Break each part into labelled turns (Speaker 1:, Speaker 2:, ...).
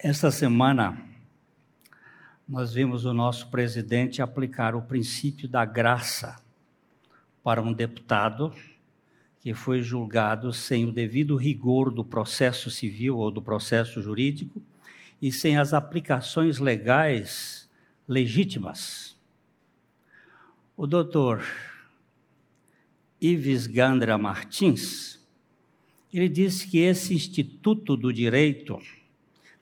Speaker 1: Esta semana, nós vimos o nosso presidente aplicar o princípio da graça para um deputado que foi julgado sem o devido rigor do processo civil ou do processo jurídico e sem as aplicações legais legítimas. O doutor Ives Gandra Martins, ele disse que esse Instituto do Direito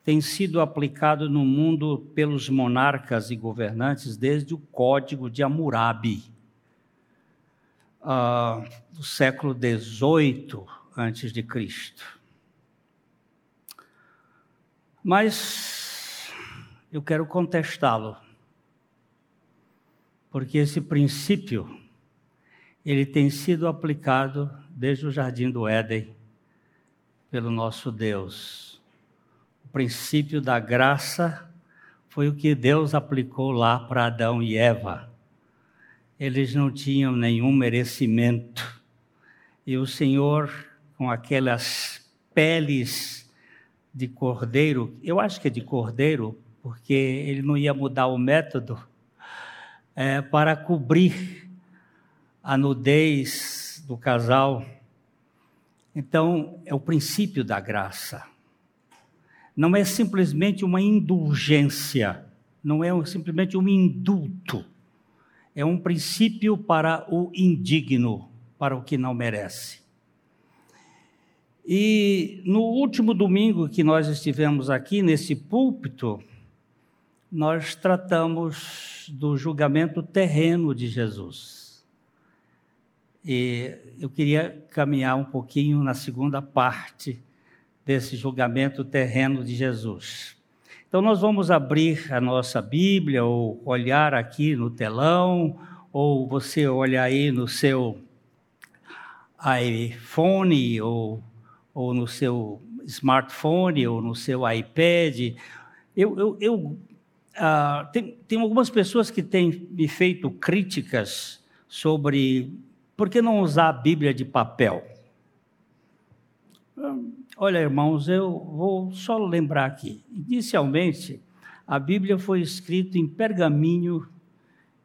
Speaker 1: tem sido aplicado no mundo pelos monarcas e governantes desde o Código de Hammurabi, uh, do século XVIII Cristo. Mas eu quero contestá-lo, porque esse princípio ele tem sido aplicado desde o jardim do Éden pelo nosso Deus princípio da graça foi o que Deus aplicou lá para Adão e Eva. Eles não tinham nenhum merecimento. E o Senhor, com aquelas peles de cordeiro, eu acho que é de cordeiro, porque ele não ia mudar o método, é, para cobrir a nudez do casal. Então, é o princípio da graça não é simplesmente uma indulgência, não é simplesmente um indulto. É um princípio para o indigno, para o que não merece. E no último domingo que nós estivemos aqui nesse púlpito, nós tratamos do julgamento terreno de Jesus. E eu queria caminhar um pouquinho na segunda parte desse julgamento terreno de Jesus. Então, nós vamos abrir a nossa Bíblia, ou olhar aqui no telão, ou você olhar aí no seu iPhone, ou, ou no seu smartphone, ou no seu iPad. Eu, eu, eu uh, tem, tem algumas pessoas que têm me feito críticas sobre por que não usar a Bíblia de papel. Olha, irmãos, eu vou só lembrar aqui. Inicialmente, a Bíblia foi escrita em pergaminho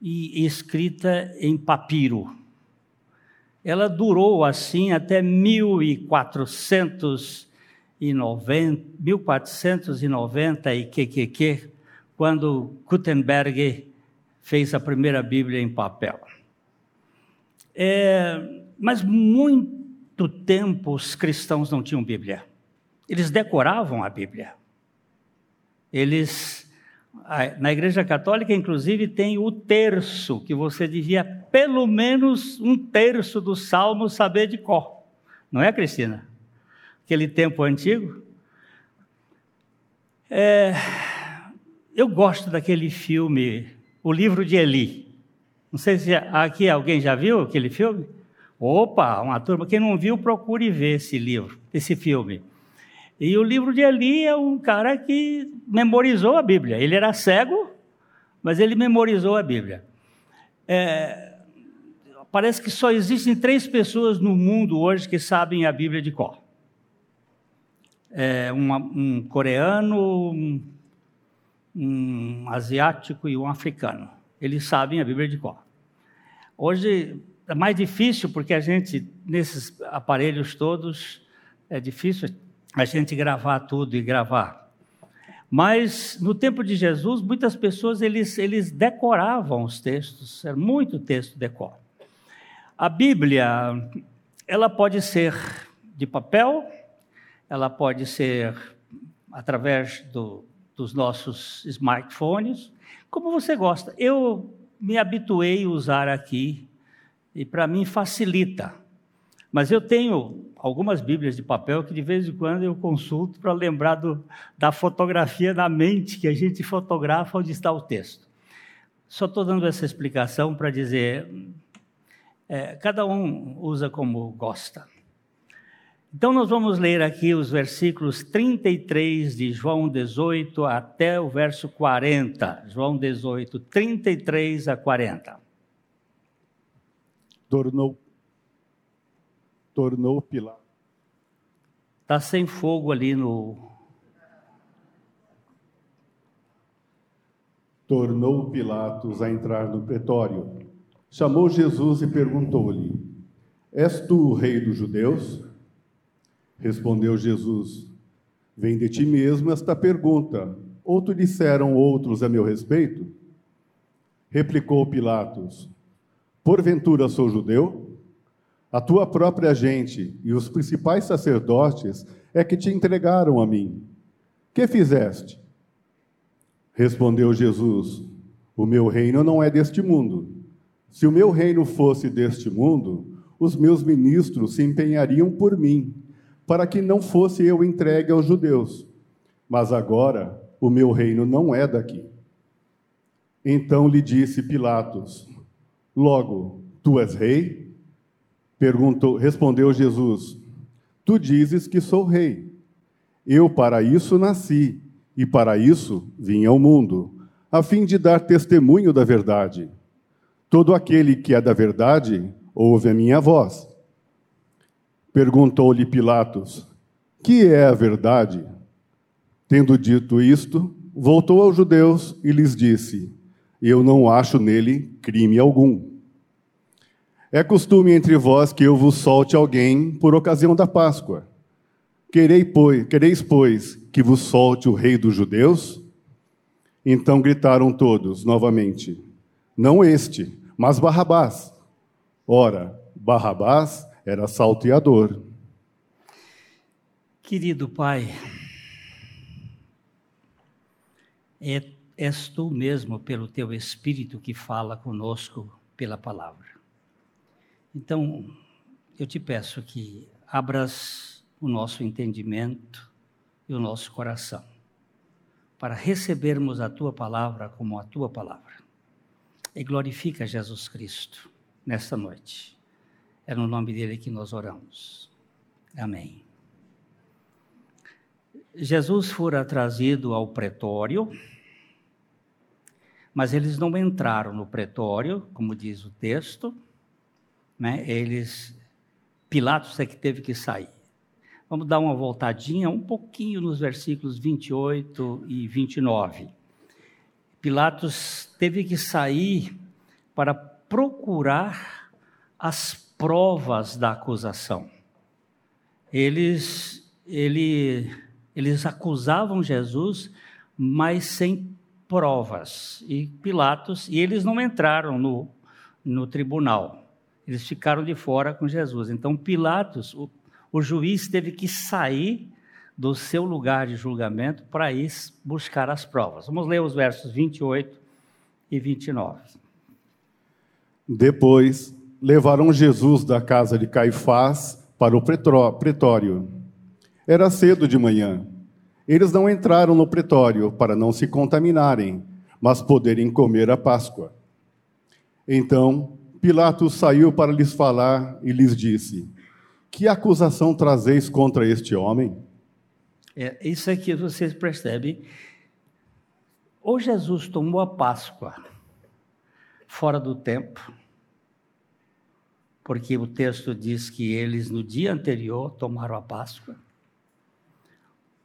Speaker 1: e escrita em papiro. Ela durou assim até 1490, 1490 e que, quando Gutenberg fez a primeira Bíblia em papel. É, mas muito muito tempo os cristãos não tinham Bíblia. Eles decoravam a Bíblia. Eles, na Igreja Católica, inclusive, tem o terço, que você devia pelo menos um terço do salmo saber de cor. Não é, Cristina? Aquele tempo antigo. É, eu gosto daquele filme, O Livro de Eli. Não sei se aqui alguém já viu aquele filme. Opa, uma turma. Quem não viu, procure ver esse livro, esse filme. E o livro de Eli é um cara que memorizou a Bíblia. Ele era cego, mas ele memorizou a Bíblia. É, parece que só existem três pessoas no mundo hoje que sabem a Bíblia de cor. É, um, um, coreano, um, um asiático e um africano. Eles sabem a Bíblia de cor. Hoje, é mais difícil porque a gente, nesses aparelhos todos, é difícil a gente gravar tudo e gravar. Mas no tempo de Jesus, muitas pessoas eles, eles decoravam os textos, era muito texto decor. A Bíblia, ela pode ser de papel, ela pode ser através do, dos nossos smartphones, como você gosta. Eu me habituei a usar aqui e para mim facilita. Mas eu tenho algumas Bíblias de papel que de vez em quando eu consulto para lembrar do, da fotografia na mente que a gente fotografa onde está o texto. Só estou dando essa explicação para dizer, é, cada um usa como gosta. Então, nós vamos ler aqui os versículos 33 de João 18 até o verso 40. João 18, 33 a 40
Speaker 2: tornou tornou pilar.
Speaker 1: Tá sem fogo ali no
Speaker 2: Tornou Pilatos a entrar no pretório. Chamou Jesus e perguntou-lhe: És tu o rei dos judeus? Respondeu Jesus: Vem de ti mesmo esta pergunta. Ou te disseram outros a meu respeito? Replicou Pilatos: Porventura sou judeu? A tua própria gente e os principais sacerdotes é que te entregaram a mim. Que fizeste? Respondeu Jesus: O meu reino não é deste mundo. Se o meu reino fosse deste mundo, os meus ministros se empenhariam por mim, para que não fosse eu entregue aos judeus. Mas agora o meu reino não é daqui. Então lhe disse Pilatos: Logo, tu és rei? Perguntou, respondeu Jesus: Tu dizes que sou rei. Eu para isso nasci e para isso vim ao mundo, a fim de dar testemunho da verdade. Todo aquele que é da verdade ouve a minha voz. Perguntou-lhe Pilatos: Que é a verdade? Tendo dito isto, voltou aos judeus e lhes disse: Eu não acho nele crime algum. É costume entre vós que eu vos solte alguém por ocasião da Páscoa. Quereis, pois, quereis, pois, que vos solte o rei dos judeus? Então gritaram todos novamente: Não este, mas Barrabás. Ora, Barrabás era salteador.
Speaker 1: Querido Pai, é, és tu mesmo, pelo teu Espírito, que fala conosco pela palavra. Então, eu te peço que abras o nosso entendimento e o nosso coração, para recebermos a tua palavra como a tua palavra. E glorifica Jesus Cristo nesta noite. É no nome dele que nós oramos. Amém. Jesus fora trazido ao pretório, mas eles não entraram no pretório, como diz o texto, né? Eles Pilatos é que teve que sair. Vamos dar uma voltadinha um pouquinho nos versículos 28 e 29. Pilatos teve que sair para procurar as provas da acusação. Eles, ele, eles acusavam Jesus, mas sem provas. E Pilatos, e eles não entraram no, no tribunal. Eles ficaram de fora com Jesus. Então Pilatos, o o juiz teve que sair do seu lugar de julgamento para ir buscar as provas. Vamos ler os versos 28 e 29.
Speaker 2: Depois, levaram Jesus da casa de Caifás para o pretório. Era cedo de manhã. Eles não entraram no pretório para não se contaminarem, mas poderem comer a Páscoa. Então, Pilatos saiu para lhes falar e lhes disse: que acusação trazeis contra este homem?
Speaker 1: É, isso aqui vocês percebem. Ou Jesus tomou a Páscoa fora do tempo, porque o texto diz que eles no dia anterior tomaram a Páscoa,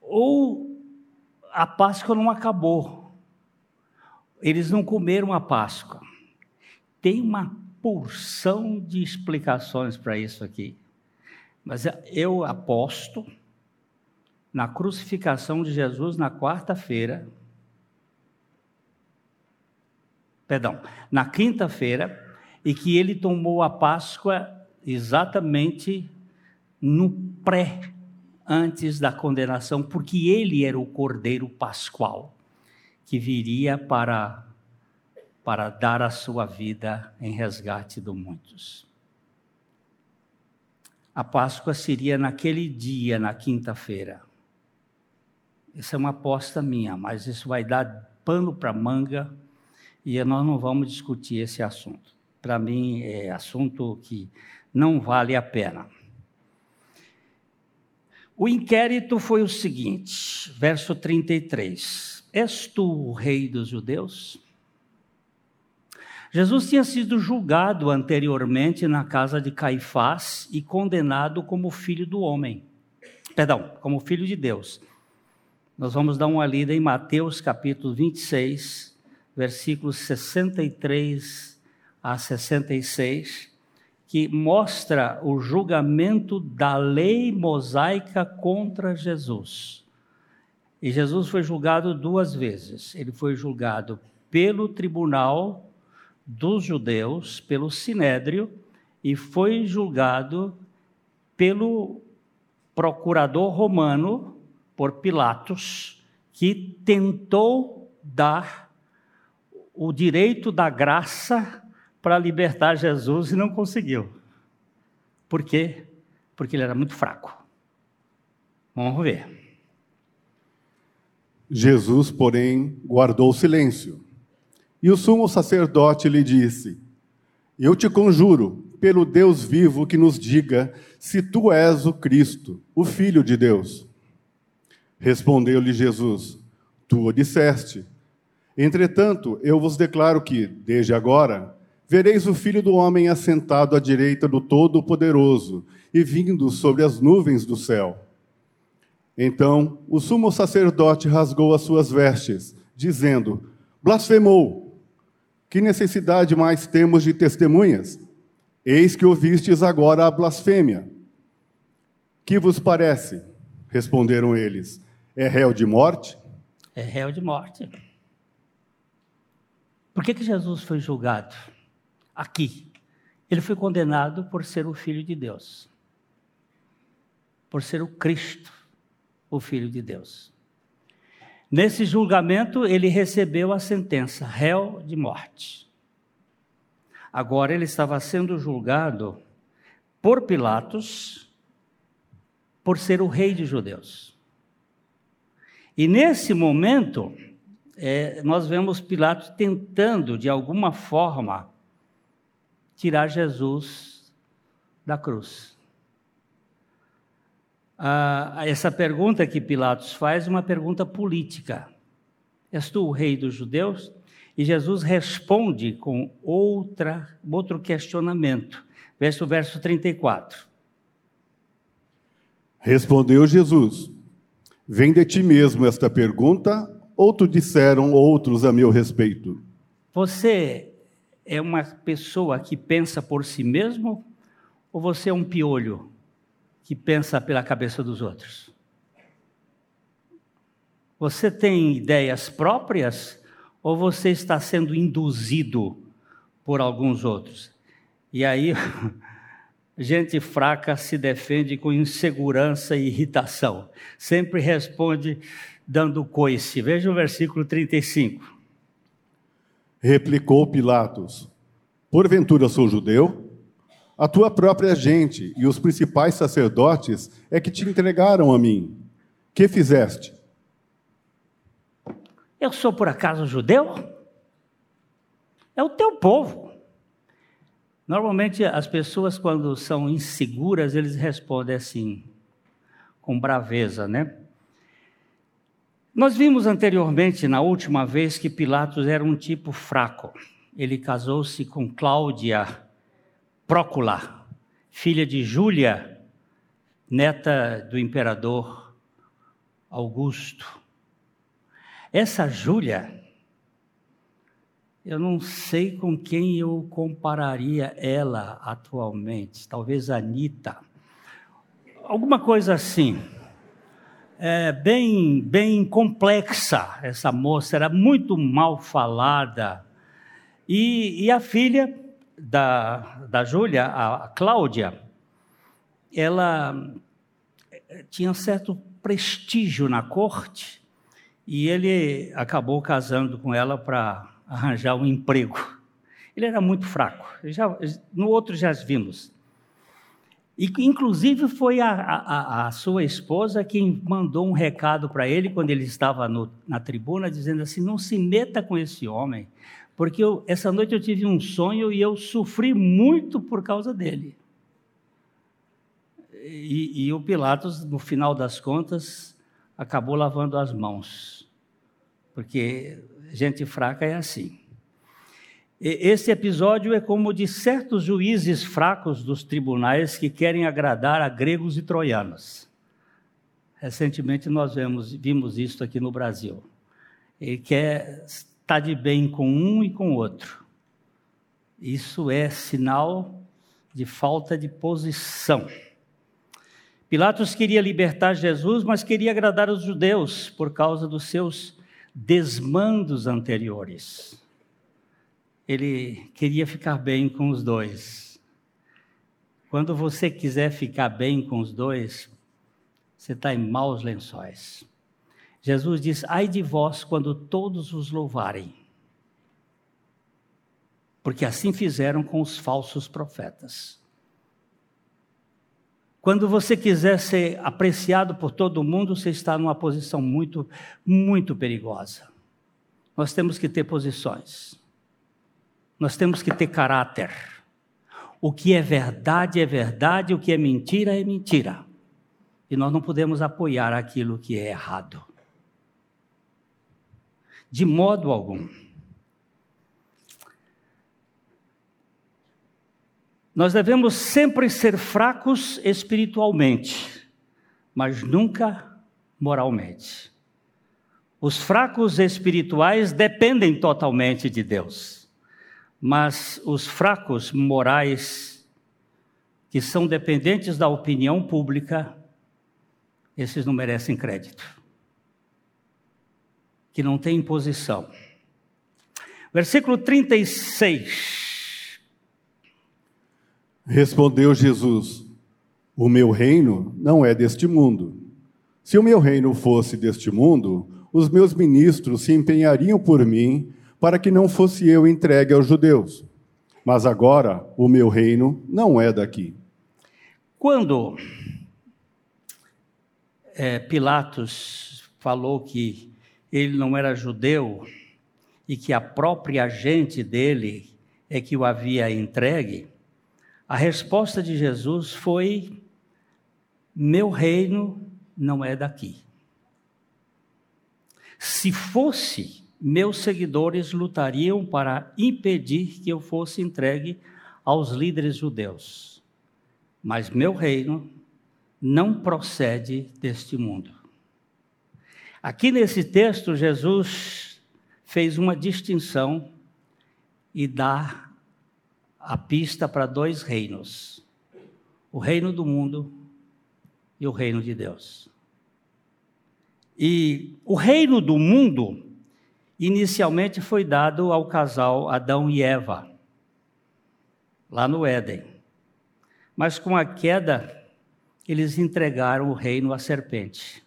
Speaker 1: ou a Páscoa não acabou, eles não comeram a Páscoa. Tem uma porção de explicações para isso aqui. Mas eu aposto na crucificação de Jesus na quarta-feira, perdão, na quinta-feira, e que ele tomou a Páscoa exatamente no pré, antes da condenação, porque ele era o Cordeiro Pascual, que viria para, para dar a sua vida em resgate de muitos a Páscoa seria naquele dia, na quinta-feira. Essa é uma aposta minha, mas isso vai dar pano para manga e nós não vamos discutir esse assunto. Para mim, é assunto que não vale a pena. O inquérito foi o seguinte, verso 33. És tu o rei dos judeus? Jesus tinha sido julgado anteriormente na casa de Caifás e condenado como filho do homem. Perdão, como filho de Deus. Nós vamos dar uma lida em Mateus capítulo 26, versículos 63 a 66, que mostra o julgamento da lei mosaica contra Jesus. E Jesus foi julgado duas vezes. Ele foi julgado pelo tribunal dos judeus, pelo sinédrio, e foi julgado pelo procurador romano, por Pilatos, que tentou dar o direito da graça para libertar Jesus e não conseguiu. Por quê? Porque ele era muito fraco. Vamos ver.
Speaker 2: Jesus, porém, guardou silêncio. E o sumo sacerdote lhe disse: Eu te conjuro, pelo Deus vivo, que nos diga se tu és o Cristo, o Filho de Deus. Respondeu-lhe Jesus: Tu o disseste. Entretanto, eu vos declaro que, desde agora, vereis o Filho do Homem assentado à direita do Todo-Poderoso e vindo sobre as nuvens do céu. Então o sumo sacerdote rasgou as suas vestes, dizendo: Blasfemou! Que necessidade mais temos de testemunhas? Eis que ouvistes agora a blasfêmia. Que vos parece? Responderam eles: É réu de morte?
Speaker 1: É réu de morte. Por que, que Jesus foi julgado? Aqui. Ele foi condenado por ser o Filho de Deus, por ser o Cristo, o Filho de Deus. Nesse julgamento, ele recebeu a sentença, réu de morte. Agora ele estava sendo julgado por Pilatos, por ser o rei de judeus. E nesse momento, é, nós vemos Pilatos tentando, de alguma forma, tirar Jesus da cruz. Ah, essa pergunta que Pilatos faz é uma pergunta política. És tu o rei dos judeus? E Jesus responde com outra, outro questionamento. Verso, verso 34.
Speaker 2: Respondeu Jesus: Vem de ti mesmo esta pergunta, ou tu disseram outros a meu respeito?
Speaker 1: Você é uma pessoa que pensa por si mesmo, ou você é um piolho que pensa pela cabeça dos outros? Você tem ideias próprias ou você está sendo induzido por alguns outros? E aí, gente fraca se defende com insegurança e irritação. Sempre responde dando coice. Veja o versículo 35.
Speaker 2: Replicou Pilatos: Porventura sou judeu? A tua própria gente e os principais sacerdotes é que te entregaram a mim. Que fizeste?
Speaker 1: Eu sou por acaso judeu? É o teu povo. Normalmente as pessoas, quando são inseguras, eles respondem assim, com braveza, né? Nós vimos anteriormente, na última vez, que Pilatos era um tipo fraco. Ele casou-se com Cláudia Prócula, filha de Júlia, neta do imperador Augusto. Essa Júlia, eu não sei com quem eu compararia ela atualmente, talvez Anitta, alguma coisa assim. É, bem, bem complexa essa moça, era muito mal falada. E, e a filha da, da Júlia, a Cláudia, ela eh, tinha certo prestígio na corte e ele acabou casando com ela para arranjar um emprego. Ele era muito fraco. Já, no outro já vimos. E, inclusive, foi a, a, a, sua esposa quem mandou um recado para ele quando ele estava no, na tribuna, dizendo assim: não se meta com esse homem, porque eu, essa noite eu tive um sonho e eu sofri muito por causa dele. E, e o Pilatos, no final das contas, acabou lavando as mãos, porque gente fraca é assim. Esse episódio é como de certos juízes fracos dos tribunais que querem agradar a gregos e troianos. Recentemente nós vemos, vimos isso aqui no Brasil. Ele quer está de bem com um e com outro. Isso é sinal de falta de posição. Pilatos queria libertar Jesus, mas queria agradar os judeus por causa dos seus desmandos anteriores. Ele queria ficar bem com os dois. Quando você quiser ficar bem com os dois, você está em maus lençóis. Jesus diz: Ai de vós quando todos os louvarem, porque assim fizeram com os falsos profetas. Quando você quiser ser apreciado por todo mundo, você está numa posição muito, muito perigosa. Nós temos que ter posições. Nós temos que ter caráter. O que é verdade é verdade, o que é mentira é mentira. E nós não podemos apoiar aquilo que é errado. De modo algum. Nós devemos sempre ser fracos espiritualmente, mas nunca moralmente. Os fracos espirituais dependem totalmente de Deus, mas os fracos morais, que são dependentes da opinião pública, esses não merecem crédito, que não têm posição. Versículo 36.
Speaker 2: Respondeu Jesus: O meu reino não é deste mundo. Se o meu reino fosse deste mundo, os meus ministros se empenhariam por mim para que não fosse eu entregue aos judeus. Mas agora o meu reino não é daqui.
Speaker 1: Quando é, Pilatos falou que ele não era judeu e que a própria gente dele é que o havia entregue, a resposta de Jesus foi: Meu reino não é daqui. Se fosse, meus seguidores lutariam para impedir que eu fosse entregue aos líderes judeus. Mas meu reino não procede deste mundo. Aqui nesse texto, Jesus fez uma distinção e dá a pista para dois reinos: o reino do mundo e o reino de Deus. E o reino do mundo inicialmente foi dado ao casal Adão e Eva, lá no Éden. Mas com a queda, eles entregaram o reino à serpente.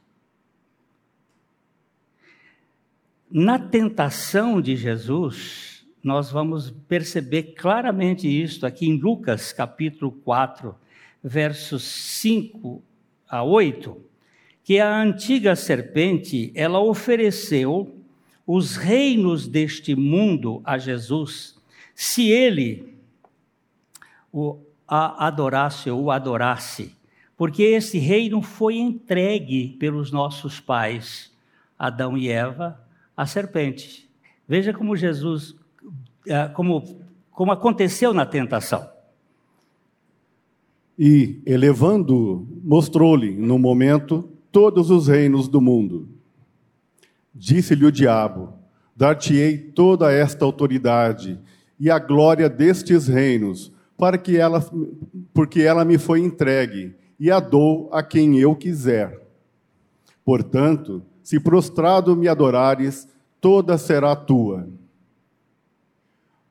Speaker 1: Na tentação de Jesus, nós vamos perceber claramente isso aqui em Lucas capítulo 4, versos 5 a 8, que a antiga serpente, ela ofereceu os reinos deste mundo a Jesus, se ele o adorasse ou o adorasse, porque esse reino foi entregue pelos nossos pais, Adão e Eva, à serpente. Veja como Jesus é, como, como aconteceu na tentação.
Speaker 2: E, elevando, mostrou-lhe, no momento, todos os reinos do mundo. Disse-lhe o diabo: Dar-te-ei toda esta autoridade e a glória destes reinos, para que ela, porque ela me foi entregue, e a dou a quem eu quiser. Portanto, se prostrado me adorares, toda será tua.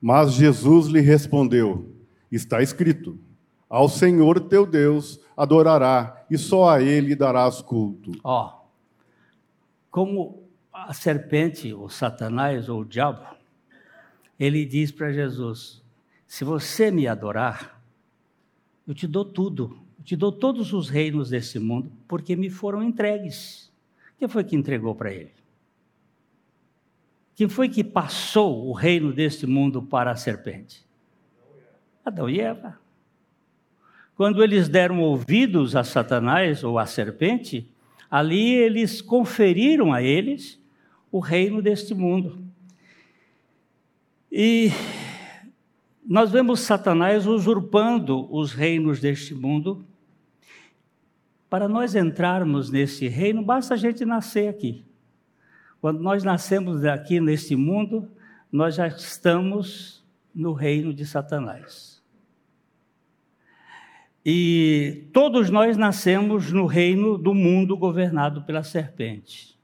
Speaker 2: Mas Jesus lhe respondeu: Está escrito: Ao Senhor teu Deus adorará, e só a ele darás culto.
Speaker 1: Ó, oh, como a serpente, ou Satanás, ou o diabo, ele diz para Jesus: Se você me adorar, eu te dou tudo, eu te dou todos os reinos desse mundo, porque me foram entregues. Quem foi que entregou para ele? Quem foi que passou o reino deste mundo para a serpente? Adão e Eva. Quando eles deram ouvidos a Satanás ou à serpente, ali eles conferiram a eles o reino deste mundo. E nós vemos Satanás usurpando os reinos deste mundo. Para nós entrarmos nesse reino, basta a gente nascer aqui. Quando nós nascemos aqui neste mundo, nós já estamos no reino de Satanás. E todos nós nascemos no reino do mundo governado pela serpente.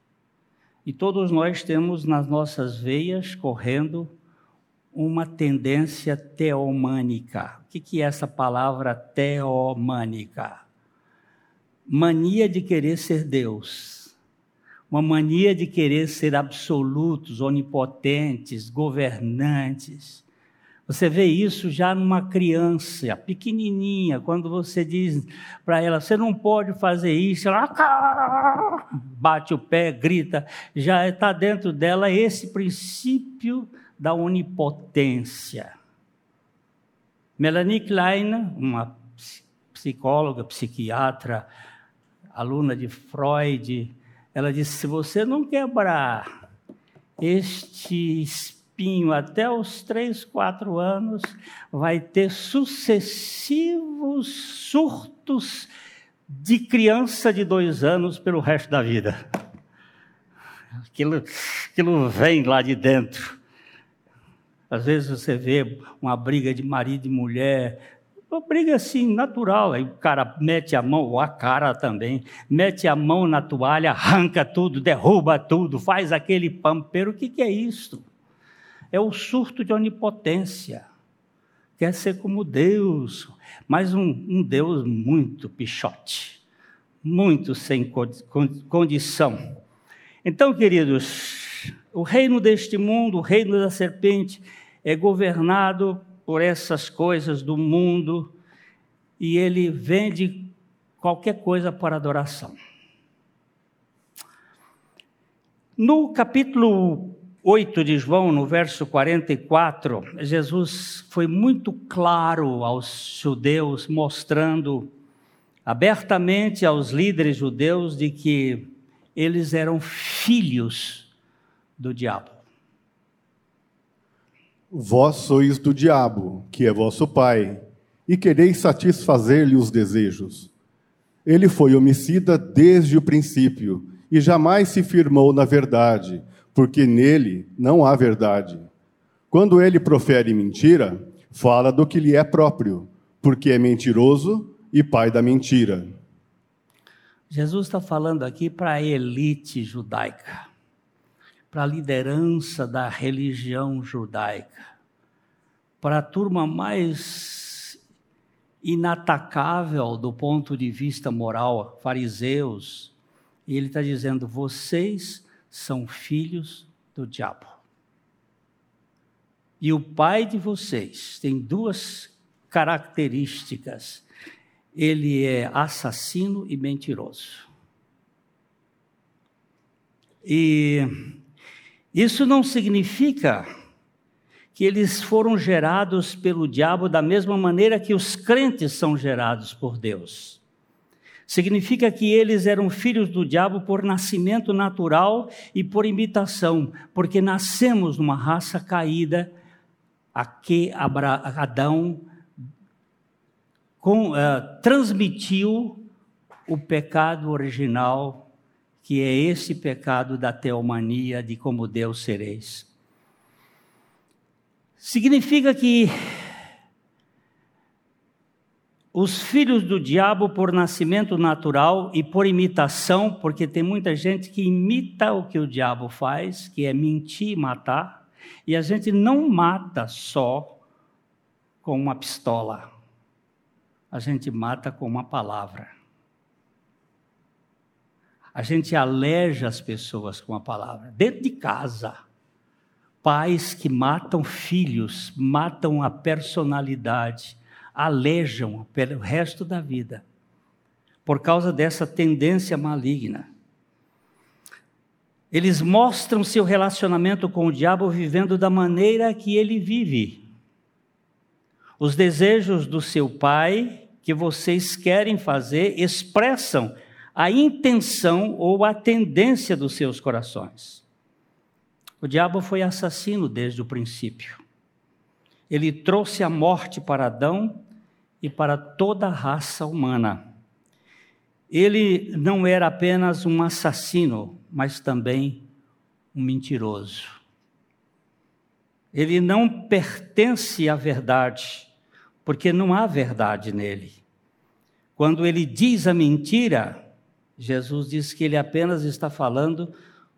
Speaker 1: E todos nós temos nas nossas veias correndo uma tendência teomânica. O que é essa palavra teomânica? Mania de querer ser Deus. Uma mania de querer ser absolutos, onipotentes, governantes. Você vê isso já numa criança pequenininha, quando você diz para ela: você não pode fazer isso, ela bate o pé, grita. Já está dentro dela esse princípio da onipotência. Melanie Klein, uma psicóloga, psiquiatra, aluna de Freud, ela disse: se você não quebrar este espinho até os três, quatro anos, vai ter sucessivos surtos de criança de dois anos pelo resto da vida. Aquilo, aquilo vem lá de dentro. Às vezes você vê uma briga de marido e mulher, uma briga assim, natural. Aí o cara mete a mão, ou a cara também, mete a mão na toalha, arranca tudo, derruba tudo, faz aquele pampeiro. O que, que é isso? É o surto de onipotência. Quer ser como Deus, mas um, um Deus muito pichote, muito sem condição. Então, queridos, o reino deste mundo, o reino da serpente, é governado por essas coisas do mundo e ele vende qualquer coisa para adoração. No capítulo 8 de João, no verso 44, Jesus foi muito claro aos judeus, mostrando abertamente aos líderes judeus de que eles eram filhos do diabo.
Speaker 2: Vós sois do diabo, que é vosso pai, e quereis satisfazer-lhe os desejos. Ele foi homicida desde o princípio e jamais se firmou na verdade porque nele não há verdade. Quando ele profere mentira, fala do que lhe é próprio, porque é mentiroso e pai da mentira.
Speaker 1: Jesus está falando aqui para a elite judaica, para a liderança da religião judaica, para a turma mais inatacável do ponto de vista moral, fariseus. E ele está dizendo: vocês são filhos do diabo. E o pai de vocês tem duas características: ele é assassino e mentiroso. E isso não significa que eles foram gerados pelo diabo da mesma maneira que os crentes são gerados por Deus. Significa que eles eram filhos do diabo por nascimento natural e por imitação, porque nascemos numa raça caída a que Adão com, uh, transmitiu o pecado original, que é esse pecado da teomania, de como Deus sereis. Significa que os filhos do diabo por nascimento natural e por imitação, porque tem muita gente que imita o que o diabo faz, que é mentir e matar, e a gente não mata só com uma pistola, a gente mata com uma palavra. A gente aleja as pessoas com a palavra, dentro de casa. Pais que matam filhos, matam a personalidade, alejam pelo resto da vida, por causa dessa tendência maligna. Eles mostram seu relacionamento com o diabo vivendo da maneira que ele vive. Os desejos do seu pai que vocês querem fazer expressam a intenção ou a tendência dos seus corações. O diabo foi assassino desde o princípio. Ele trouxe a morte para Adão e para toda a raça humana. Ele não era apenas um assassino, mas também um mentiroso. ele não pertence à verdade, porque não há verdade nele. Quando ele diz a mentira, Jesus diz que ele apenas está falando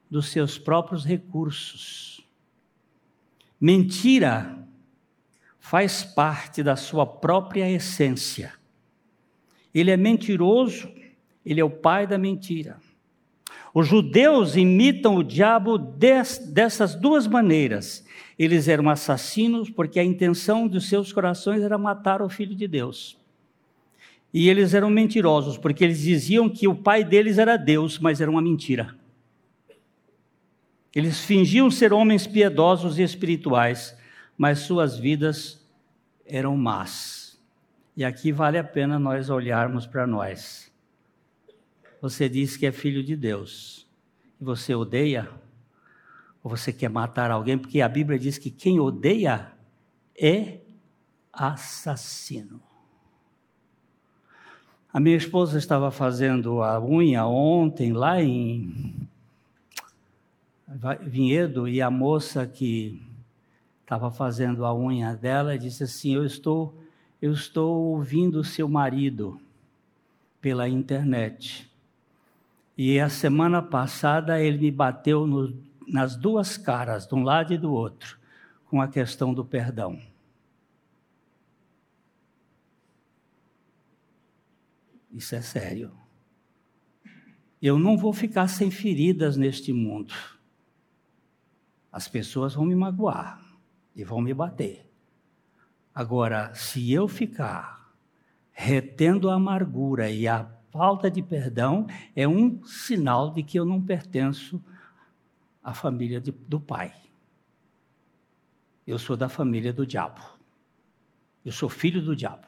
Speaker 1: dos seus próprios recursos. Mentira faz parte da sua própria essência. Ele é mentiroso, ele é o pai da mentira. Os judeus imitam o diabo des, dessas duas maneiras. Eles eram assassinos porque a intenção dos seus corações era matar o filho de Deus. E eles eram mentirosos porque eles diziam que o pai deles era Deus, mas era uma mentira. Eles fingiam ser homens piedosos e espirituais, mas suas vidas eram más. E aqui vale a pena nós olharmos para nós. Você diz que é filho de Deus e você odeia ou você quer matar alguém, porque a Bíblia diz que quem odeia é assassino. A minha esposa estava fazendo a unha ontem lá em Vinhedo e a moça que estava fazendo a unha dela disse assim: "Eu estou eu estou ouvindo seu marido pela internet. E a semana passada ele me bateu no, nas duas caras, de um lado e do outro, com a questão do perdão. Isso é sério. Eu não vou ficar sem feridas neste mundo. As pessoas vão me magoar e vão me bater. Agora, se eu ficar retendo a amargura e a falta de perdão, é um sinal de que eu não pertenço a família de, do pai. Eu sou da família do diabo. Eu sou filho do diabo.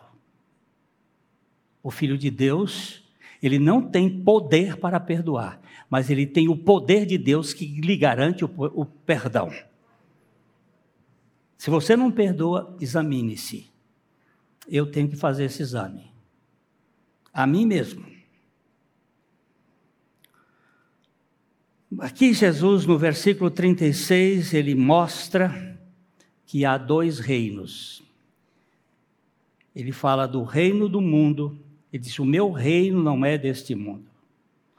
Speaker 1: O filho de Deus, ele não tem poder para perdoar, mas ele tem o poder de Deus que lhe garante o, o perdão. Se você não perdoa, examine-se. Eu tenho que fazer esse exame. A mim mesmo. Aqui Jesus, no versículo 36, ele mostra que há dois reinos. Ele fala do reino do mundo, ele diz: O meu reino não é deste mundo.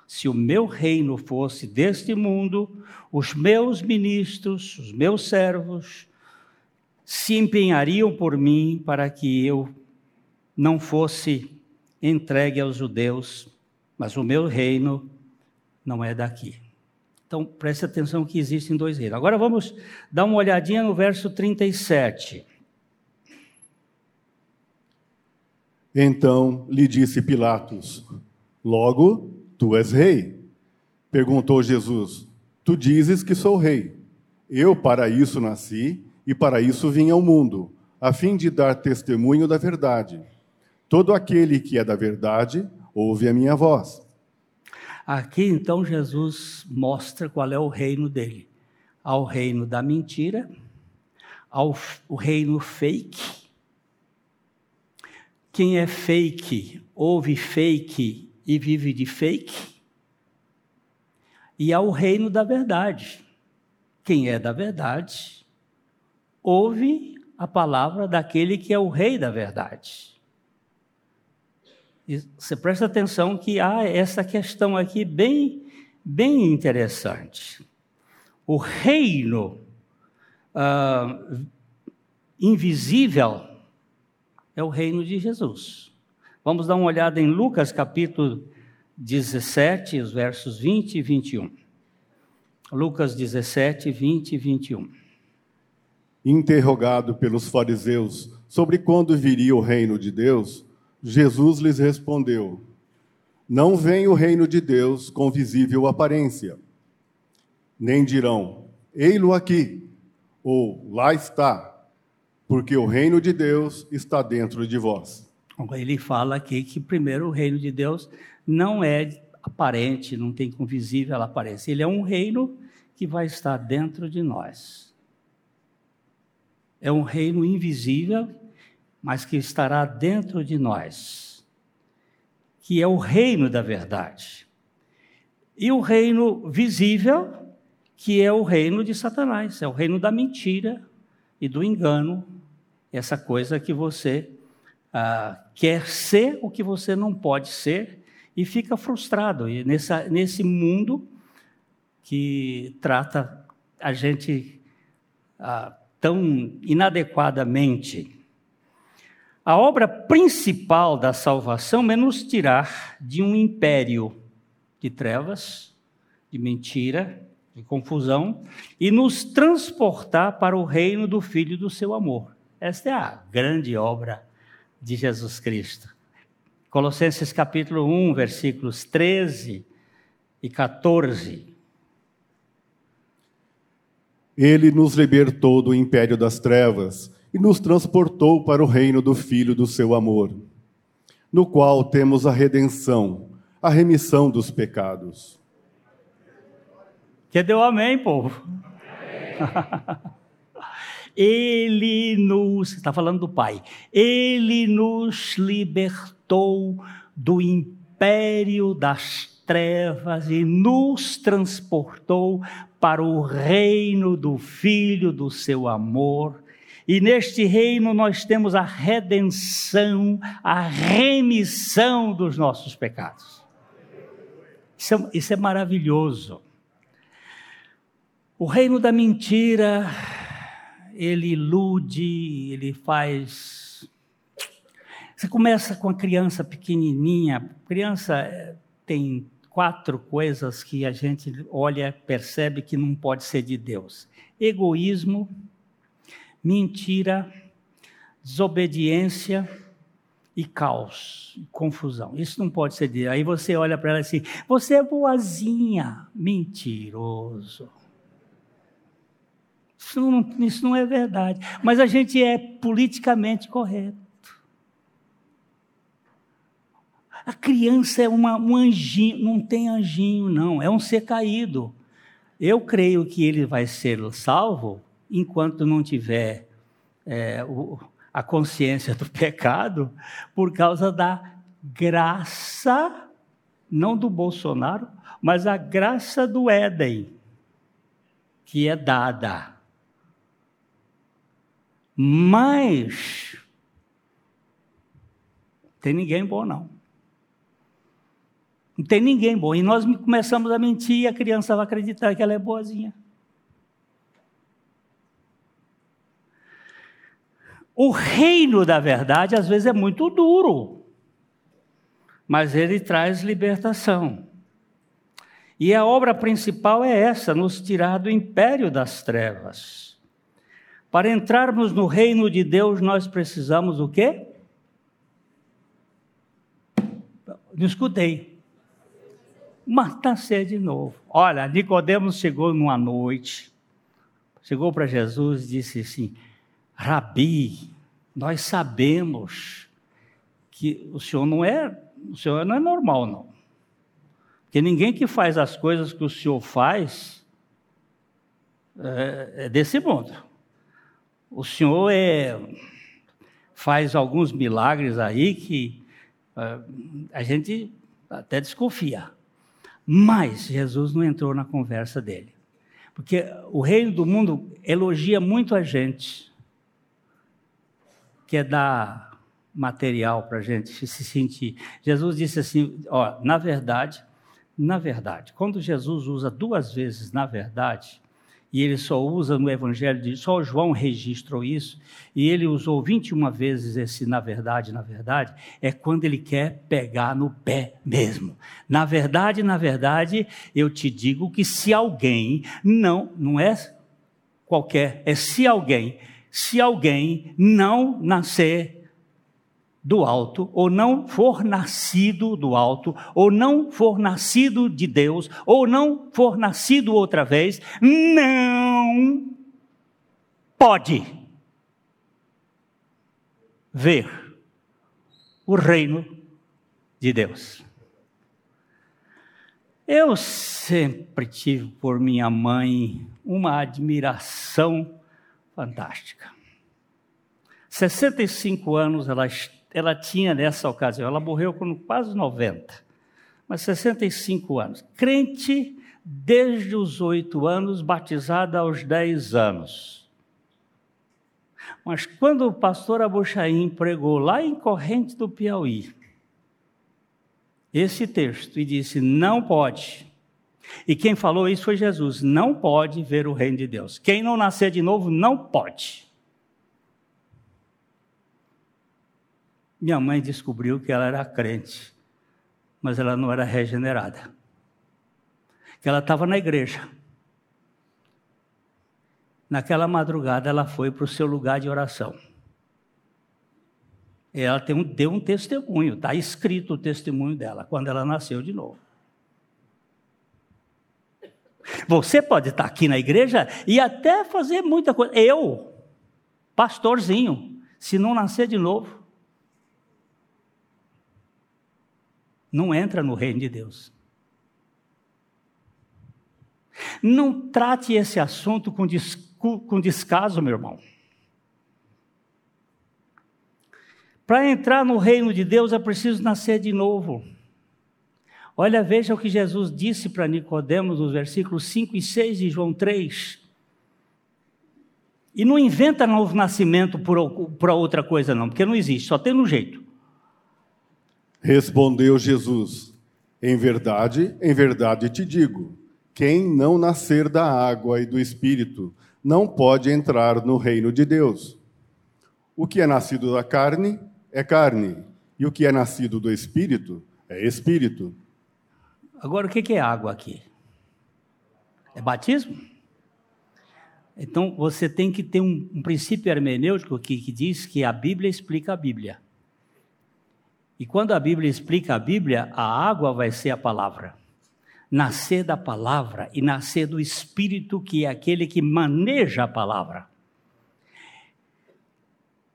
Speaker 1: Se o meu reino fosse deste mundo, os meus ministros, os meus servos, se empenhariam por mim para que eu não fosse entregue aos judeus, mas o meu reino não é daqui. Então, preste atenção que existem dois reinos. Agora vamos dar uma olhadinha no verso 37.
Speaker 2: Então lhe disse Pilatos: Logo, tu és rei. Perguntou Jesus: Tu dizes que sou rei. Eu para isso nasci e para isso vim ao mundo, a fim de dar testemunho da verdade. Todo aquele que é da verdade ouve a minha voz.
Speaker 1: Aqui então Jesus mostra qual é o reino dele: ao reino da mentira, ao o reino fake. Quem é fake, ouve fake e vive de fake. E ao reino da verdade. Quem é da verdade, ouve a palavra daquele que é o rei da verdade. E você presta atenção que há essa questão aqui bem, bem interessante. O reino uh, invisível é o reino de Jesus. Vamos dar uma olhada em Lucas capítulo 17, os versos 20 e 21. Lucas 17, 20 e 21.
Speaker 2: Interrogado pelos fariseus sobre quando viria o reino de Deus, Jesus lhes respondeu: Não vem o reino de Deus com visível aparência. Nem dirão: Ei-lo aqui, ou lá está, porque o reino de Deus está dentro de vós.
Speaker 1: Ele fala aqui que primeiro o reino de Deus não é aparente, não tem com visível aparência. Ele é um reino que vai estar dentro de nós. É um reino invisível mas que estará dentro de nós, que é o reino da verdade. E o reino visível, que é o reino de Satanás, é o reino da mentira, e do engano, essa coisa que você ah, quer ser o que você não pode ser e fica frustrado. E nessa, nesse mundo que trata a gente ah, tão inadequadamente. A obra principal da salvação é nos tirar de um império de trevas, de mentira, de confusão, e nos transportar para o reino do Filho do seu amor. Esta é a grande obra de Jesus Cristo. Colossenses capítulo 1, versículos 13 e 14.
Speaker 2: Ele nos libertou do império das trevas e nos transportou para o reino do Filho do seu amor, no qual temos a redenção, a remissão dos pecados.
Speaker 1: Que deu amém, povo? Ele nos, está falando do Pai, Ele nos libertou do império das trevas e nos transportou para o reino do Filho do seu amor. E neste reino nós temos a redenção, a remissão dos nossos pecados. Isso é, isso é maravilhoso. O reino da mentira, ele ilude, ele faz. Você começa com a criança pequenininha, criança eh, tem quatro coisas que a gente olha, percebe que não pode ser de Deus: egoísmo, mentira, desobediência e caos, confusão. Isso não pode ser de Deus. Aí você olha para ela assim: você é boazinha, mentiroso. Isso não, isso não é verdade. Mas a gente é politicamente correto. A criança é uma, um anjinho, não tem anjinho, não, é um ser caído. Eu creio que ele vai ser salvo enquanto não tiver é, o, a consciência do pecado, por causa da graça, não do Bolsonaro, mas a graça do Éden, que é dada. Mas, tem ninguém bom não. Não tem ninguém bom. E nós começamos a mentir e a criança vai acreditar que ela é boazinha. O reino da verdade às vezes é muito duro, mas ele traz libertação. E a obra principal é essa: nos tirar do império das trevas. Para entrarmos no reino de Deus, nós precisamos o quê? Não escutei nascer de novo. Olha, Nicodemos chegou numa noite, chegou para Jesus e disse assim: Rabi, nós sabemos que o senhor não é, o senhor não é normal não. Porque ninguém que faz as coisas que o senhor faz é, é desse mundo. O senhor é, faz alguns milagres aí que é, a gente até desconfia. Mas Jesus não entrou na conversa dele. Porque o reino do mundo elogia muito a gente, quer dar material para a gente se sentir. Jesus disse assim: ó, na verdade, na verdade, quando Jesus usa duas vezes na verdade, e ele só usa no Evangelho de só João registrou isso, e ele usou 21 vezes esse na verdade, na verdade, é quando ele quer pegar no pé mesmo. Na verdade, na verdade, eu te digo que se alguém não, não é qualquer, é se alguém, se alguém não nascer do alto, ou não for nascido do alto, ou não for nascido de Deus, ou não for nascido outra vez, não pode ver o reino de Deus. Eu sempre tive por minha mãe uma admiração fantástica. 65 anos ela ela tinha nessa ocasião. Ela morreu com quase 90, mas 65 anos. Crente desde os oito anos, batizada aos 10 anos. Mas quando o pastor Abuchaim pregou lá em Corrente do Piauí, esse texto e disse: não pode. E quem falou isso foi Jesus: não pode ver o reino de Deus. Quem não nascer de novo não pode. Minha mãe descobriu que ela era crente, mas ela não era regenerada. Que ela estava na igreja. Naquela madrugada ela foi para o seu lugar de oração. Ela um, deu um testemunho, está escrito o testemunho dela, quando ela nasceu de novo. Você pode estar aqui na igreja e até fazer muita coisa. Eu, pastorzinho, se não nascer de novo, não entra no reino de Deus. Não trate esse assunto com, com descaso, meu irmão. Para entrar no reino de Deus é preciso nascer de novo. Olha, veja o que Jesus disse para Nicodemos nos versículos 5 e 6 de João 3. E não inventa novo nascimento para outra coisa, não, porque não existe, só tem um jeito.
Speaker 2: Respondeu Jesus: Em verdade, em verdade te digo: quem não nascer da água e do espírito não pode entrar no reino de Deus. O que é nascido da carne é carne, e o que é nascido do espírito é espírito.
Speaker 1: Agora, o que é água aqui? É batismo? Então, você tem que ter um, um princípio hermenêutico aqui que diz que a Bíblia explica a Bíblia. E quando a Bíblia explica a Bíblia, a água vai ser a palavra. Nascer da palavra e nascer do Espírito, que é aquele que maneja a palavra.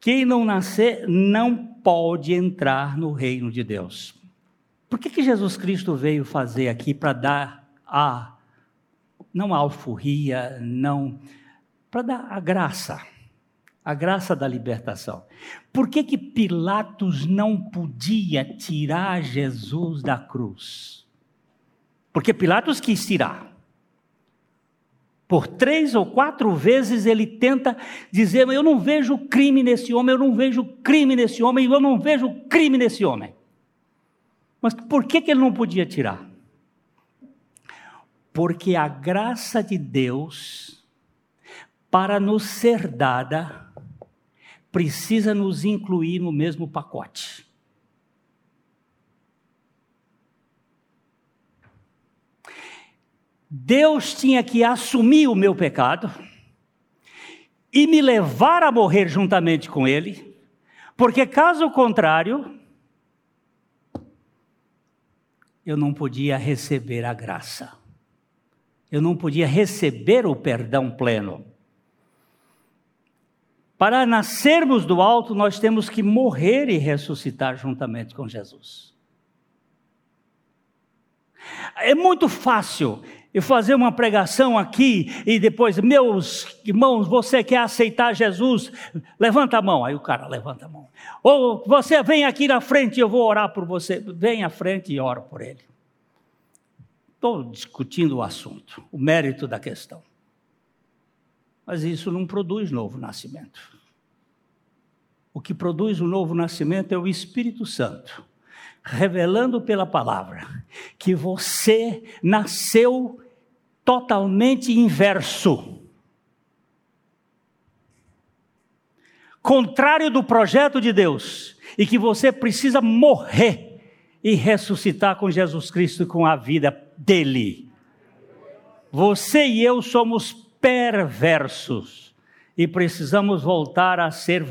Speaker 1: Quem não nascer não pode entrar no reino de Deus. Por que, que Jesus Cristo veio fazer aqui para dar a, não a alforria, não, para dar a graça, a graça da libertação. Por que, que Pilatos não podia tirar Jesus da cruz? Porque Pilatos quis tirar. Por três ou quatro vezes ele tenta dizer: Eu não vejo crime nesse homem, eu não vejo crime nesse homem, eu não vejo crime nesse homem. Mas por que, que ele não podia tirar? Porque a graça de Deus, para nos ser dada, precisa nos incluir no mesmo pacote. Deus tinha que assumir o meu pecado e me levar a morrer juntamente com Ele, porque caso contrário, eu não podia receber a graça, eu não podia receber o perdão pleno. Para nascermos do alto, nós temos que morrer e ressuscitar juntamente com Jesus. É muito fácil e fazer uma pregação aqui e depois, meus irmãos, você quer aceitar Jesus? Levanta a mão. Aí o cara levanta a mão. Ou você vem aqui na frente e eu vou orar por você. Vem à frente e ora por ele. Estou discutindo o assunto, o mérito da questão. Mas isso não produz novo nascimento. O que produz o novo nascimento é o Espírito Santo revelando pela palavra que você nasceu totalmente inverso. Contrário do projeto de Deus, e que você precisa morrer e ressuscitar com Jesus Cristo com a vida dele. Você e eu somos perversos e precisamos voltar a ser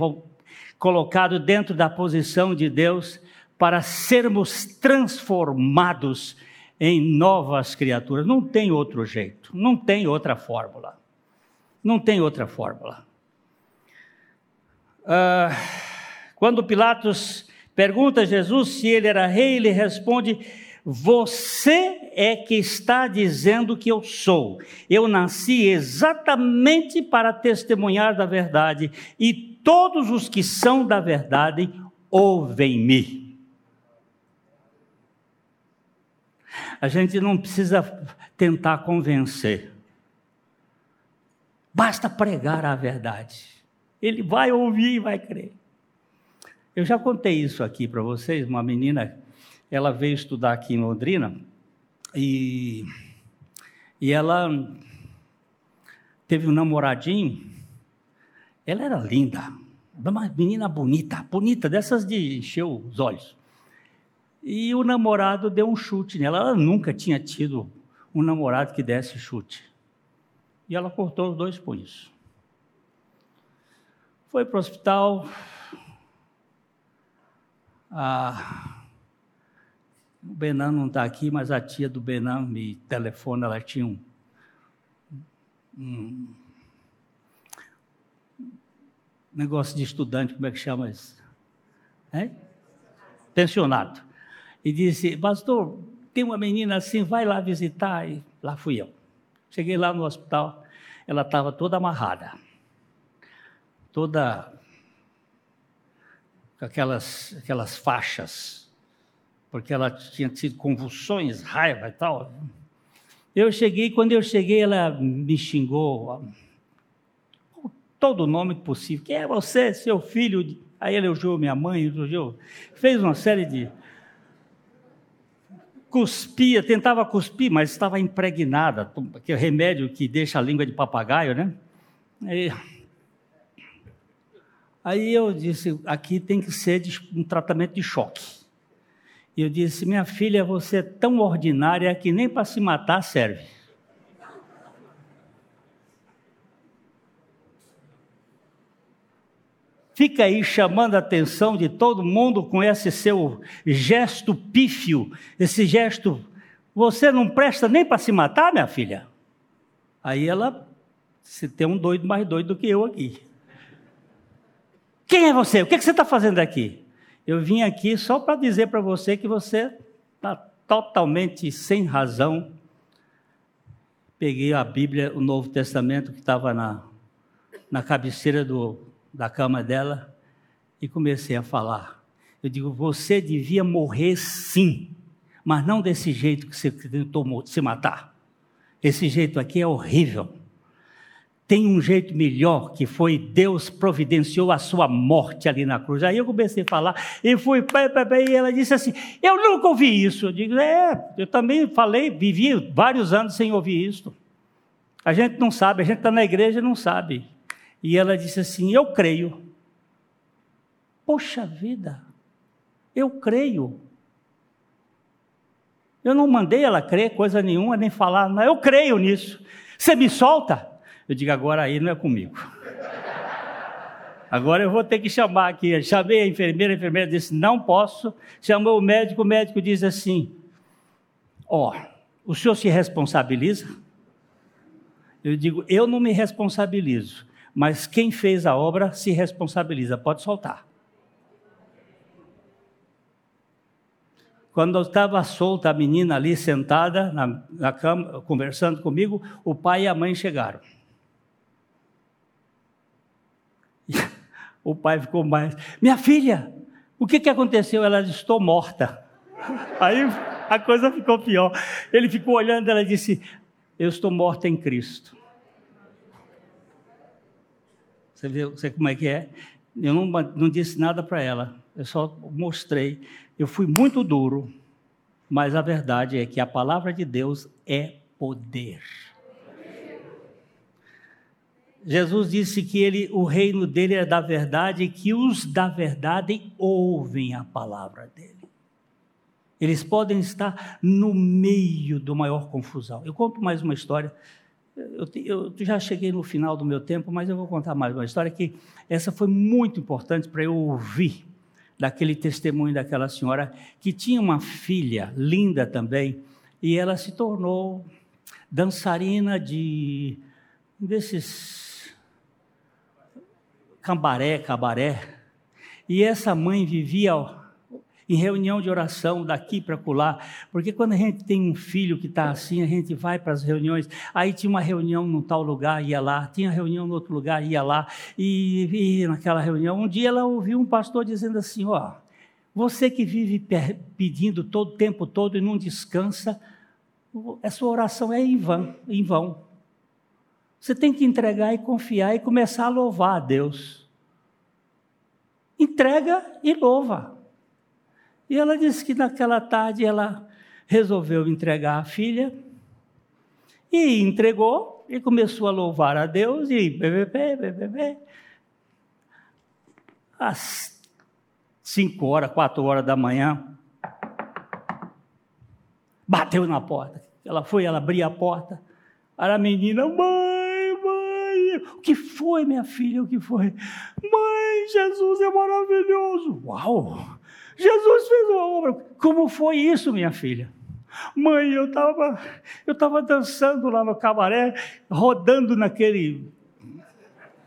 Speaker 1: colocados dentro da posição de Deus para sermos transformados em novas criaturas. Não tem outro jeito, não tem outra fórmula. Não tem outra fórmula. Ah, quando Pilatos pergunta a Jesus se ele era rei, ele responde: Você é que está dizendo que eu sou. Eu nasci exatamente para testemunhar da verdade, e todos os que são da verdade ouvem-me. A gente não precisa tentar convencer. Basta pregar a verdade. Ele vai ouvir e vai crer. Eu já contei isso aqui para vocês. Uma menina, ela veio estudar aqui em Londrina e, e ela teve um namoradinho. Ela era linda, uma menina bonita, bonita, dessas de encher os olhos. E o namorado deu um chute nela. Ela nunca tinha tido um namorado que desse chute. E ela cortou os dois punhos. Foi para o hospital. Ah, o Benan não está aqui, mas a tia do Benan me telefona, ela tinha um, um negócio de estudante, como é que chama isso? É? Pensionado. E disse, pastor, tem uma menina assim, vai lá visitar. E lá fui eu. Cheguei lá no hospital, ela estava toda amarrada, toda com aquelas, aquelas faixas, porque ela tinha tido convulsões, raiva e tal. Eu cheguei, quando eu cheguei, ela me xingou todo o nome possível. Quem é você, seu filho? Aí ela elogiou minha mãe, elogiou, fez uma série de cuspia, tentava cuspir, mas estava impregnada, aquele remédio que deixa a língua de papagaio, né? Aí eu disse, aqui tem que ser um tratamento de choque. E eu disse, minha filha, você é tão ordinária que nem para se matar serve. fica aí chamando a atenção de todo mundo com esse seu gesto pífio, esse gesto. Você não presta nem para se matar, minha filha? Aí ela, se tem um doido mais doido do que eu aqui. Quem é você? O que, é que você está fazendo aqui? Eu vim aqui só para dizer para você que você está totalmente sem razão. Peguei a Bíblia, o Novo Testamento que estava na, na cabeceira do, da cama dela e comecei a falar. Eu digo: você devia morrer sim, mas não desse jeito que você tentou se matar. Esse jeito aqui é horrível. Tem um jeito melhor que foi Deus providenciou a sua morte ali na cruz. Aí eu comecei a falar e fui, e ela disse assim: Eu nunca ouvi isso. Eu digo: É, eu também falei, vivi vários anos sem ouvir isso. A gente não sabe, a gente está na igreja e não sabe. E ela disse assim: Eu creio. Poxa vida, eu creio. Eu não mandei ela crer coisa nenhuma, nem falar, mas eu creio nisso. Você me solta? Eu digo: Agora aí não é comigo. Agora eu vou ter que chamar aqui. chamei a enfermeira, a enfermeira disse: Não posso. Chamou o médico, o médico diz assim: Ó, oh, o senhor se responsabiliza? Eu digo: Eu não me responsabilizo mas quem fez a obra se responsabiliza. Pode soltar. Quando eu estava solta, a menina ali sentada na, na cama, conversando comigo, o pai e a mãe chegaram. O pai ficou mais. Minha filha, o que, que aconteceu? Ela disse: Estou morta. Aí a coisa ficou pior. Ele ficou olhando, ela disse: Eu estou morta em Cristo. Você vê você como é que é? Eu não, não disse nada para ela, eu só mostrei. Eu fui muito duro, mas a verdade é que a palavra de Deus é poder. Jesus disse que ele, o reino dele é da verdade e que os da verdade ouvem a palavra dele. Eles podem estar no meio da maior confusão. Eu conto mais uma história eu, eu, já cheguei no final do meu tempo, mas eu vou contar mais uma história que essa foi muito importante para eu ouvir daquele testemunho daquela senhora que tinha uma filha linda também e ela se tornou dançarina de desses cambaré, cabaré. E essa mãe vivia em reunião de oração daqui para colar, porque quando a gente tem um filho que está assim, a gente vai para as reuniões, aí tinha uma reunião num tal lugar, ia lá, tinha reunião no outro lugar, ia lá, e, e naquela reunião, um dia ela ouviu um pastor dizendo assim, ó, você que vive pedindo todo o tempo todo e não descansa, a sua oração é em vão, em vão. Você tem que entregar e confiar e começar a louvar a Deus. entrega e louva. E ela disse que naquela tarde ela resolveu entregar a filha e entregou e começou a louvar a Deus e bebê, bebê, às cinco horas, quatro horas da manhã, bateu na porta. Ela foi, ela abriu a porta. Era a menina, mãe, mãe, o que foi, minha filha? O que foi? Mãe, Jesus é maravilhoso. Uau! Jesus fez uma obra. Como foi isso, minha filha? Mãe, eu estava eu tava dançando lá no cabaré, rodando naquele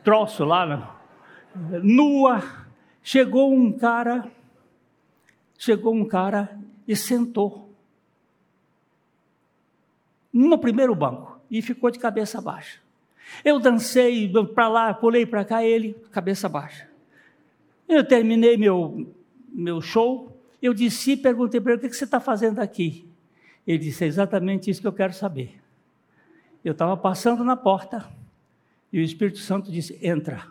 Speaker 1: troço lá, né? nua. Chegou um cara, chegou um cara e sentou no primeiro banco e ficou de cabeça baixa. Eu dancei para lá, pulei para cá, ele, cabeça baixa. Eu terminei meu, meu show, eu disse e perguntei para ele: o que você está fazendo aqui? Ele disse: é exatamente isso que eu quero saber. Eu estava passando na porta e o Espírito Santo disse: entra.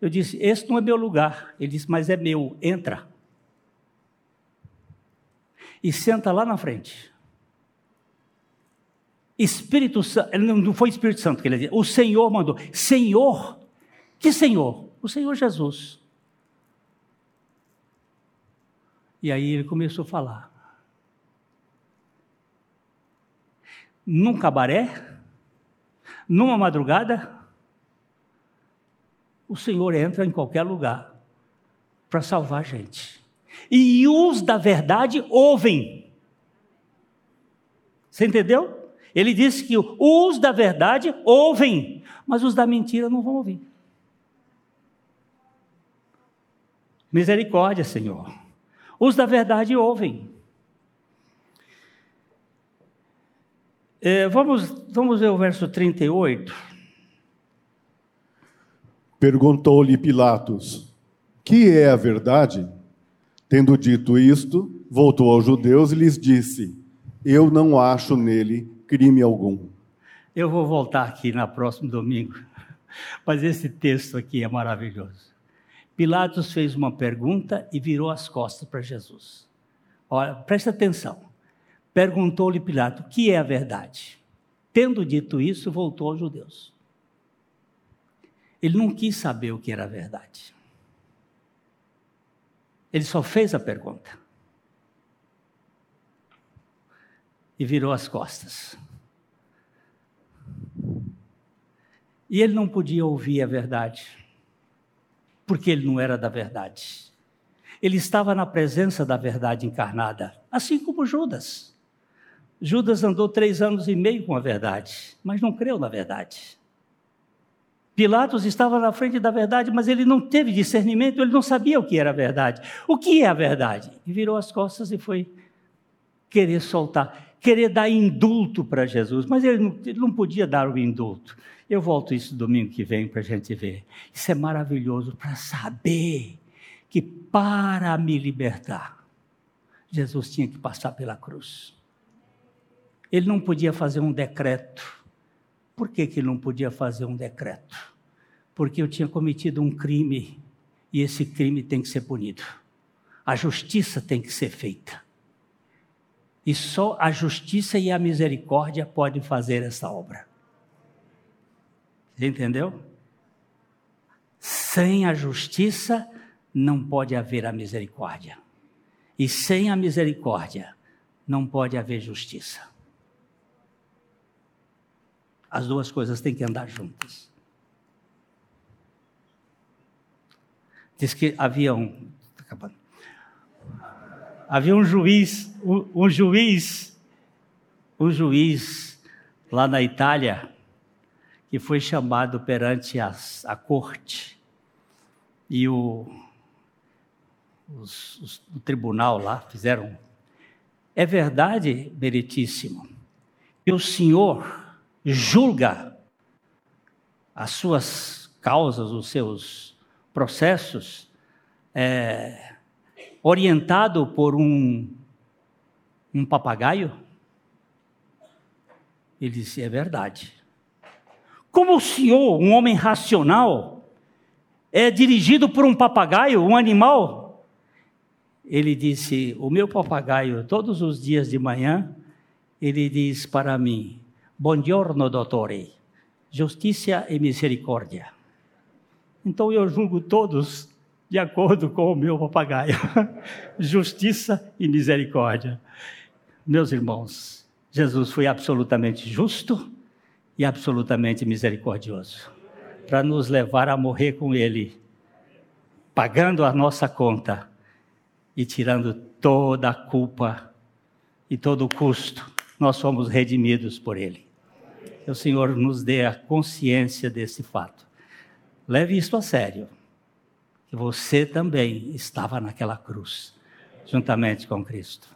Speaker 1: Eu disse: esse não é meu lugar. Ele disse: mas é meu, entra. E senta lá na frente. Espírito Santo, não foi Espírito Santo que ele disse, o Senhor mandou. Senhor, que Senhor? O Senhor Jesus. E aí ele começou a falar. Num cabaré, numa madrugada, o Senhor entra em qualquer lugar para salvar a gente. E os da verdade ouvem. Você entendeu? Ele disse que os da verdade ouvem, mas os da mentira não vão ouvir. Misericórdia, Senhor. Os da verdade ouvem. É, vamos, vamos ver o verso 38.
Speaker 2: Perguntou-lhe Pilatos: Que é a verdade? Tendo dito isto, voltou aos judeus e lhes disse: Eu não acho nele crime algum.
Speaker 1: Eu vou voltar aqui no próximo domingo, mas esse texto aqui é maravilhoso. Pilatos fez uma pergunta e virou as costas para Jesus. Olha, presta atenção. Perguntou-lhe Pilatos: o que é a verdade? Tendo dito isso, voltou aos judeus. Ele não quis saber o que era a verdade. Ele só fez a pergunta. E virou as costas. E ele não podia ouvir a verdade, porque ele não era da verdade. Ele estava na presença da verdade encarnada, assim como Judas. Judas andou três anos e meio com a verdade, mas não creu na verdade. Pilatos estava na frente da verdade, mas ele não teve discernimento, ele não sabia o que era a verdade. O que é a verdade? E virou as costas e foi querer soltar querer dar indulto para Jesus, mas ele não, ele não, podia dar o indulto. Eu volto isso domingo que vem para a gente ver. Isso é maravilhoso para saber que para me libertar, Jesus tinha que passar pela cruz. Ele não podia fazer um decreto. Por que, que ele não podia fazer um decreto? Porque eu tinha cometido um crime e esse crime tem que ser punido. A justiça tem que ser feita. E só a justiça e a misericórdia podem fazer essa obra. Entendeu? Sem a justiça não pode haver a misericórdia. E sem a misericórdia não pode haver justiça. As duas coisas têm que andar juntas. Diz que havia um. Havia um juiz, um, um juiz, um juiz lá na Itália que foi chamado perante as, a corte e o, os, os, o tribunal lá fizeram. É verdade, meritíssimo, que o senhor julga as suas causas, os seus processos, é, orientado por um, um papagaio? Ele disse: É verdade. Como o senhor, um homem racional, é dirigido por um papagaio, um animal? Ele disse: O meu papagaio, todos os dias de manhã, ele diz para mim: Buongiorno, dottore, justiça e misericórdia. Então eu julgo todos de acordo com o meu papagaio. justiça e misericórdia. Meus irmãos, Jesus foi absolutamente justo e absolutamente misericordioso para nos levar a morrer com Ele, pagando a nossa conta e tirando toda a culpa e todo o custo. Nós somos redimidos por Ele. Que o Senhor nos dê a consciência desse fato. Leve isto a sério. Que você também estava naquela cruz, juntamente com Cristo.